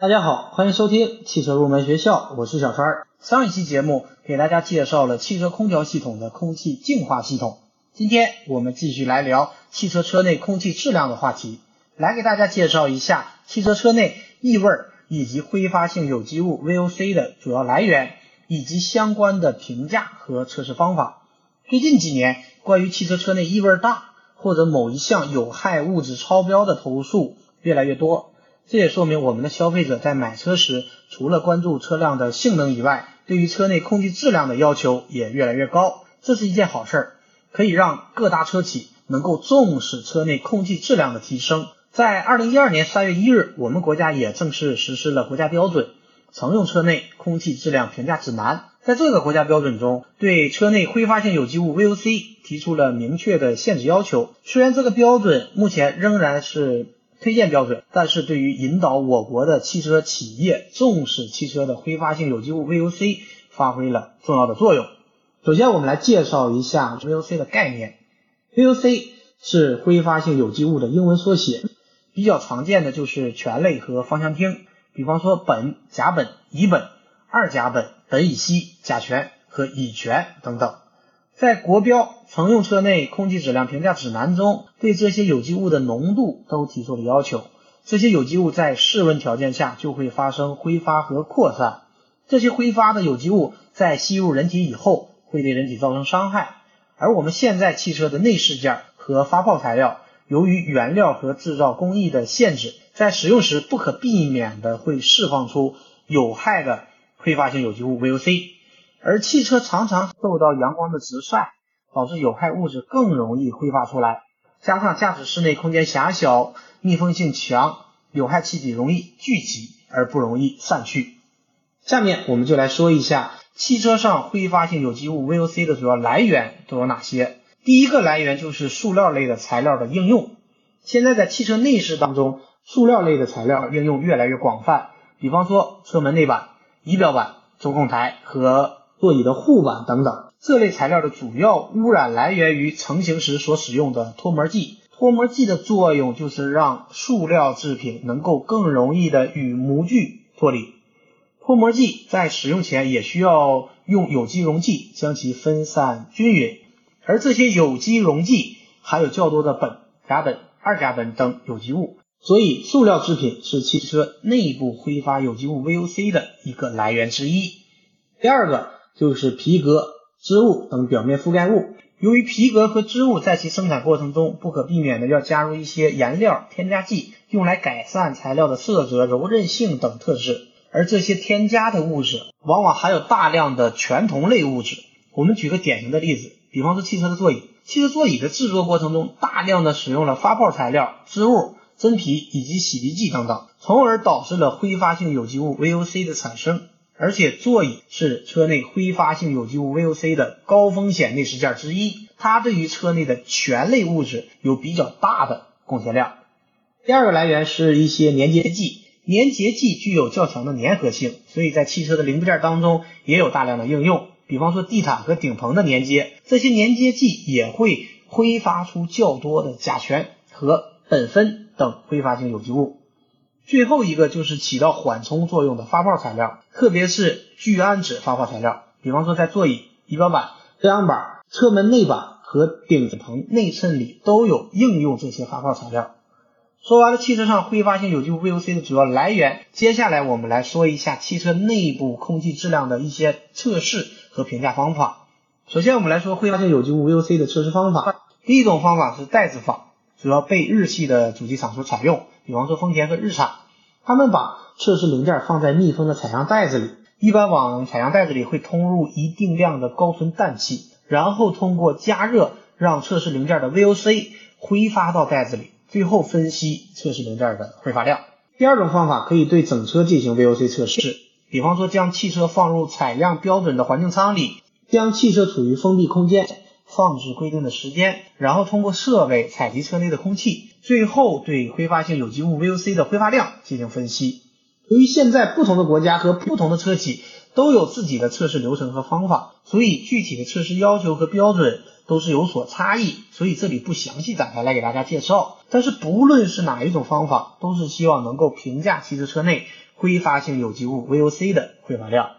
大家好，欢迎收听汽车入门学校，我是小川。上一期节目给大家介绍了汽车空调系统的空气净化系统，今天我们继续来聊汽车车内空气质量的话题，来给大家介绍一下汽车车内异味以及挥发性有机物 VOC 的主要来源以及相关的评价和测试方法。最近几年，关于汽车车内异味大或者某一项有害物质超标的投诉越来越多。这也说明我们的消费者在买车时，除了关注车辆的性能以外，对于车内空气质量的要求也越来越高。这是一件好事儿，可以让各大车企能够重视车内空气质量的提升。在二零一二年三月一日，我们国家也正式实施了国家标准《乘用车内空气质量评价指南》。在这个国家标准中，对车内挥发性有机物 VOC 提出了明确的限制要求。虽然这个标准目前仍然是。推荐标准，但是对于引导我国的汽车企业重视汽车的挥发性有机物 VOC 发挥了重要的作用。首先，我们来介绍一下 VOC 的概念。VOC 是挥发性有机物的英文缩写，比较常见的就是醛类和芳香烃，比方说苯、甲苯、乙苯、二甲苯、苯乙烯、甲醛和乙醛等等。在国标乘用车内空气质量评价指南中，对这些有机物的浓度都提出了要求。这些有机物在室温条件下就会发生挥发和扩散，这些挥发的有机物在吸入人体以后会对人体造成伤害。而我们现在汽车的内饰件和发泡材料，由于原料和制造工艺的限制，在使用时不可避免的会释放出有害的挥发性有机物 VOC。而汽车常常受到阳光的直晒，导致有害物质更容易挥发出来。加上驾驶室内空间狭小，密封性强，有害气体容易聚集而不容易散去。下面我们就来说一下汽车上挥发性有机物 VOC 的主要来源都有哪些。第一个来源就是塑料类的材料的应用。现在在汽车内饰当中，塑料类的材料应用越来越广泛，比方说车门内板、仪表板、中控台和座椅的护板等等，这类材料的主要污染来源于成型时所使用的脱膜剂。脱膜剂的作用就是让塑料制品能够更容易的与模具脱离。脱膜剂在使用前也需要用有机溶剂将其分散均匀，而这些有机溶剂含有较多的苯、甲苯、二甲苯等有机物，所以塑料制品是汽车内部挥发有机物 VOC 的一个来源之一。第二个。就是皮革、织物等表面覆盖物。由于皮革和织物在其生产过程中不可避免的要加入一些颜料、添加剂，用来改善材料的色泽、柔韧性等特质。而这些添加的物质往往含有大量的全酮类物质。我们举个典型的例子，比方说汽车的座椅。汽车座椅的制作过程中，大量的使用了发泡材料、织物、真皮以及洗涤剂等等，从而导致了挥发性有机物 VOC 的产生。而且座椅是车内挥发性有机物 VOC 的高风险内饰件之一，它对于车内的醛类物质有比较大的贡献量。第二个来源是一些粘结剂，粘结剂具有较强的粘合性，所以在汽车的零部件当中也有大量的应用。比方说地毯和顶棚的粘接，这些粘接剂也会挥发出较多的甲醛和苯酚等挥发性有机物。最后一个就是起到缓冲作用的发泡材料，特别是聚氨酯发泡材料，比方说在座椅、仪表板、遮阳板、车门内板和顶棚内衬里都有应用这些发泡材料。说完了汽车上挥发性有机物 VOC 的主要来源，接下来我们来说一下汽车内部空气质量的一些测试和评价方法。首先我们来说挥发性有机物 VOC 的测试方法，第一种方法是袋子法，主要被日系的主机厂所采用。比方说丰田和日产，他们把测试零件放在密封的采样袋子里，一般往采样袋子里会通入一定量的高纯氮气，然后通过加热让测试零件的 VOC 挥发到袋子里，最后分析测试零件的挥发量。第二种方法可以对整车进行 VOC 测试，比方说将汽车放入采样标准的环境舱里，将汽车处于封闭空间。放置规定的时间，然后通过设备采集车内的空气，最后对挥发性有机物 VOC 的挥发量进行分析。由于现在不同的国家和不同的车企都有自己的测试流程和方法，所以具体的测试要求和标准都是有所差异，所以这里不详细展开来给大家介绍。但是不论是哪一种方法，都是希望能够评价汽车车内挥发性有机物 VOC 的挥发量。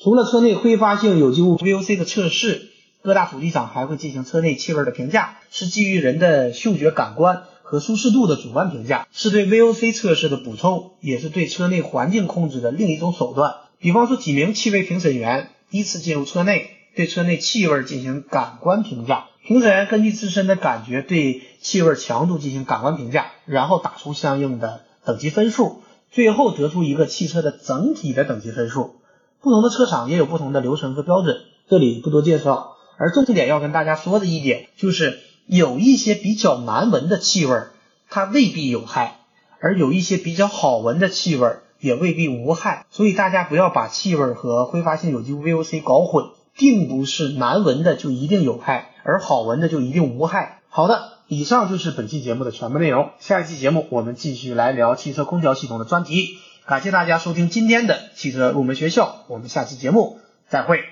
除了车内挥发性有机物 VOC 的测试，各大主机厂还会进行车内气味的评价，是基于人的嗅觉感官和舒适度的主观评价，是对 VOC 测试的补充，也是对车内环境控制的另一种手段。比方说，几名气味评审员依次进入车内，对车内气味进行感官评价，评审员根据自身的感觉对气味强度进行感官评价，然后打出相应的等级分数，最后得出一个汽车的整体的等级分数。不同的车厂也有不同的流程和标准，这里不多介绍。而重点要跟大家说的一点就是，有一些比较难闻的气味，它未必有害；而有一些比较好闻的气味，也未必无害。所以大家不要把气味和挥发性有机物 VOC 搞混，并不是难闻的就一定有害，而好闻的就一定无害。好的，以上就是本期节目的全部内容。下一期节目我们继续来聊汽车空调系统的专题。感谢大家收听今天的汽车入门学校，我们下期节目再会。